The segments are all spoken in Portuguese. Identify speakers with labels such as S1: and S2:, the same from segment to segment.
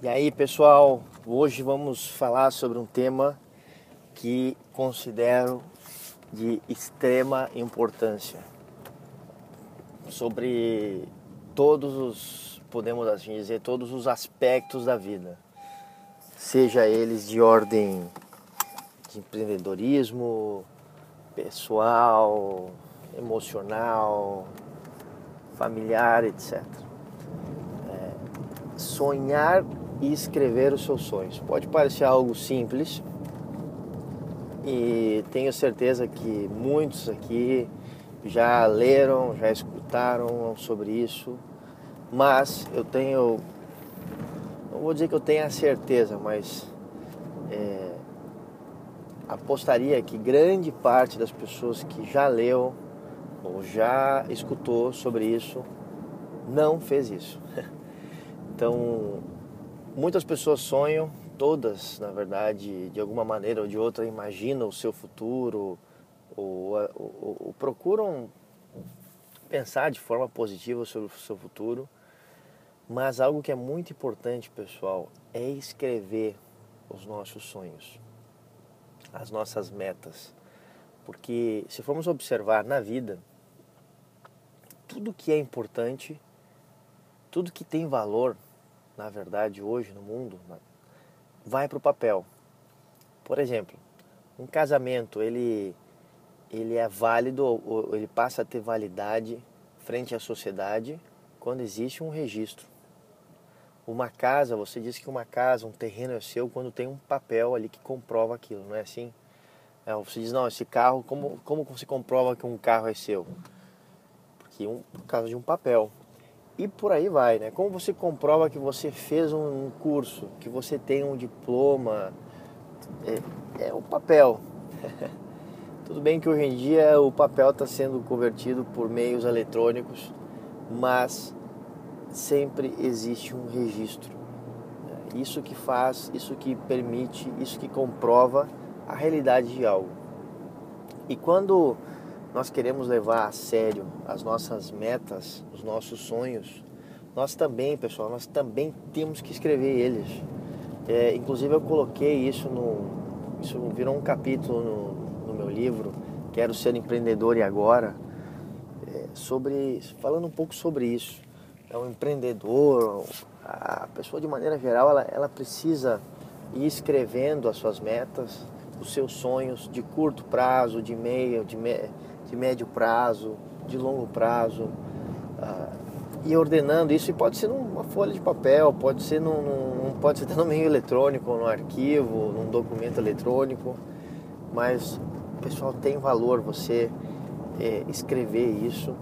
S1: E aí, pessoal, hoje vamos falar sobre um tema que considero de extrema importância. Sobre todos os, podemos assim dizer, todos os aspectos da vida. Seja eles de ordem de empreendedorismo, pessoal, emocional, familiar, etc. É, sonhar e escrever os seus sonhos. Pode parecer algo simples e tenho certeza que muitos aqui já leram, já escutaram sobre isso, mas eu tenho, não vou dizer que eu tenho certeza, mas é, apostaria que grande parte das pessoas que já leu ou já escutou sobre isso não fez isso. Então, Muitas pessoas sonham, todas, na verdade, de alguma maneira ou de outra, imaginam o seu futuro ou, ou, ou procuram pensar de forma positiva sobre o seu futuro. Mas algo que é muito importante, pessoal, é escrever os nossos sonhos, as nossas metas. Porque se formos observar na vida, tudo que é importante, tudo que tem valor, na verdade, hoje no mundo, vai para o papel. Por exemplo, um casamento, ele, ele é válido, ele passa a ter validade frente à sociedade quando existe um registro. Uma casa, você diz que uma casa, um terreno é seu quando tem um papel ali que comprova aquilo, não é assim? É, você diz, não, esse carro, como, como você comprova que um carro é seu? Porque um, por causa de um papel. E por aí vai, né? Como você comprova que você fez um curso, que você tem um diploma, é, é o papel. Tudo bem que hoje em dia o papel está sendo convertido por meios eletrônicos, mas sempre existe um registro. Isso que faz, isso que permite, isso que comprova a realidade de algo. E quando nós queremos levar a sério as nossas metas, os nossos sonhos, nós também, pessoal, nós também temos que escrever eles. É, inclusive eu coloquei isso no. Isso virou um capítulo no, no meu livro, Quero Ser Empreendedor e Agora, é, sobre. falando um pouco sobre isso. É um empreendedor, a pessoa de maneira geral, ela, ela precisa ir escrevendo as suas metas, os seus sonhos de curto prazo, de meio, de, me, de médio prazo, de longo prazo, uh, e ordenando isso. E pode ser numa folha de papel, pode ser num, num pode ser no meio eletrônico, num arquivo, num documento eletrônico, mas pessoal tem valor você é, escrever isso,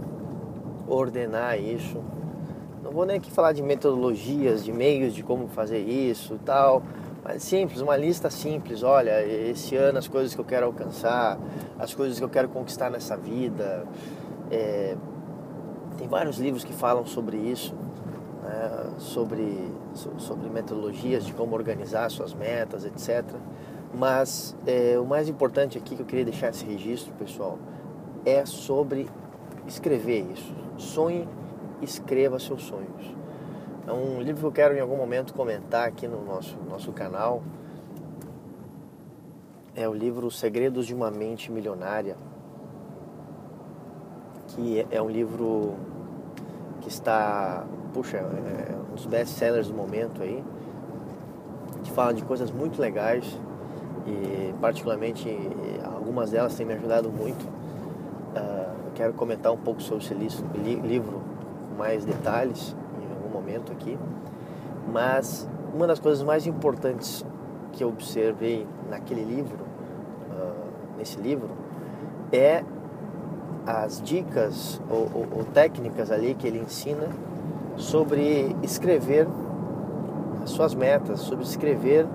S1: ordenar isso. Vou nem aqui falar de metodologias, de meios de como fazer isso tal, mas simples, uma lista simples. Olha, esse ano as coisas que eu quero alcançar, as coisas que eu quero conquistar nessa vida. É, tem vários livros que falam sobre isso, né, sobre, sobre metodologias de como organizar suas metas, etc. Mas é, o mais importante aqui que eu queria deixar esse registro, pessoal, é sobre escrever isso. Sonhe, escreva seus sonhos. É um livro que eu quero em algum momento comentar aqui no nosso, nosso canal. É o livro Segredos de uma Mente Milionária, que é, é um livro que está, puxa, é um dos best-sellers do momento aí, que fala de coisas muito legais e particularmente algumas delas têm me ajudado muito. Uh, eu quero comentar um pouco sobre esse livro mais detalhes momento aqui, mas uma das coisas mais importantes que eu observei naquele livro, uh, nesse livro, é as dicas ou, ou, ou, técnicas ali que ele ensina sobre escrever as suas metas, sobre escrever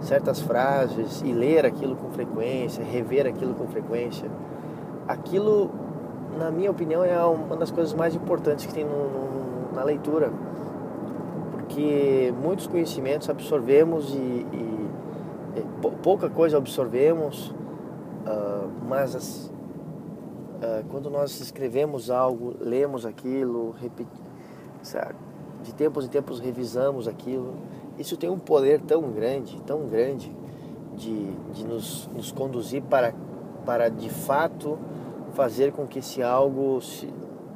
S1: certas frases e ler aquilo com frequência, rever aquilo com frequência. Aquilo, na minha opinião, é uma das coisas mais importantes que tem no, no, na leitura que muitos conhecimentos absorvemos e, e, e pouca coisa absorvemos, uh, mas as, uh, quando nós escrevemos algo, lemos aquilo, repeti, de tempos em tempos revisamos aquilo. Isso tem um poder tão grande, tão grande, de, de nos, nos conduzir para, para de fato fazer com que esse algo se,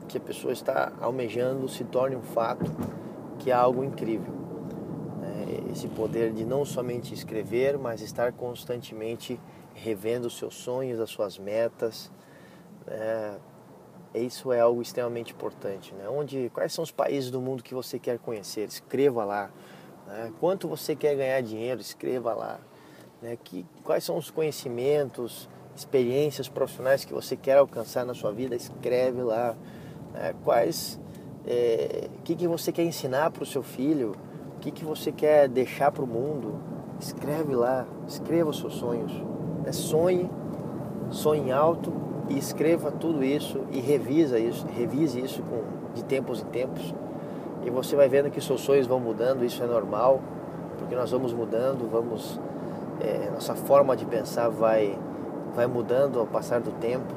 S1: que a pessoa está almejando se torne um fato, que é algo incrível. É, esse poder de não somente escrever, mas estar constantemente revendo os seus sonhos, as suas metas. É, isso é algo extremamente importante. Né? Onde, quais são os países do mundo que você quer conhecer? Escreva lá. Né? Quanto você quer ganhar dinheiro? Escreva lá. Né? Que, quais são os conhecimentos, experiências profissionais que você quer alcançar na sua vida? Escreve lá. Né? Quais, é, o que, que você quer ensinar para o seu filho? O que, que você quer deixar para o mundo? Escreve lá. Escreva os seus sonhos. Né? Sonhe, sonhe alto e escreva tudo isso e revisa isso, revise isso com, de tempos em tempos. E você vai vendo que seus sonhos vão mudando, isso é normal, porque nós vamos mudando, vamos é, nossa forma de pensar vai vai mudando ao passar do tempo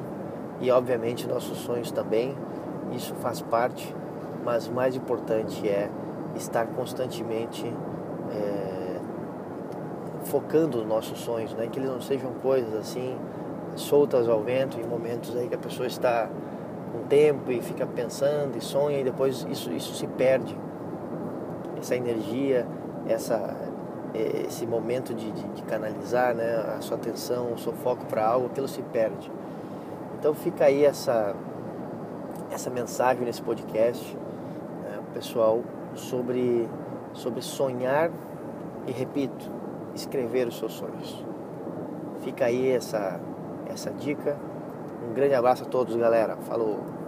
S1: e obviamente nossos sonhos também. Isso faz parte, mas o mais importante é estar constantemente é, focando nos nossos sonhos, né? que eles não sejam coisas assim soltas ao vento em momentos aí que a pessoa está com tempo e fica pensando e sonha e depois isso, isso se perde. Essa energia, essa, esse momento de, de, de canalizar né, a sua atenção, o seu foco para algo, aquilo se perde. Então fica aí essa, essa mensagem nesse podcast, né, pessoal, sobre, sobre sonhar e, repito, escrever os seus sonhos. Fica aí essa, essa dica. Um grande abraço a todos, galera. Falou!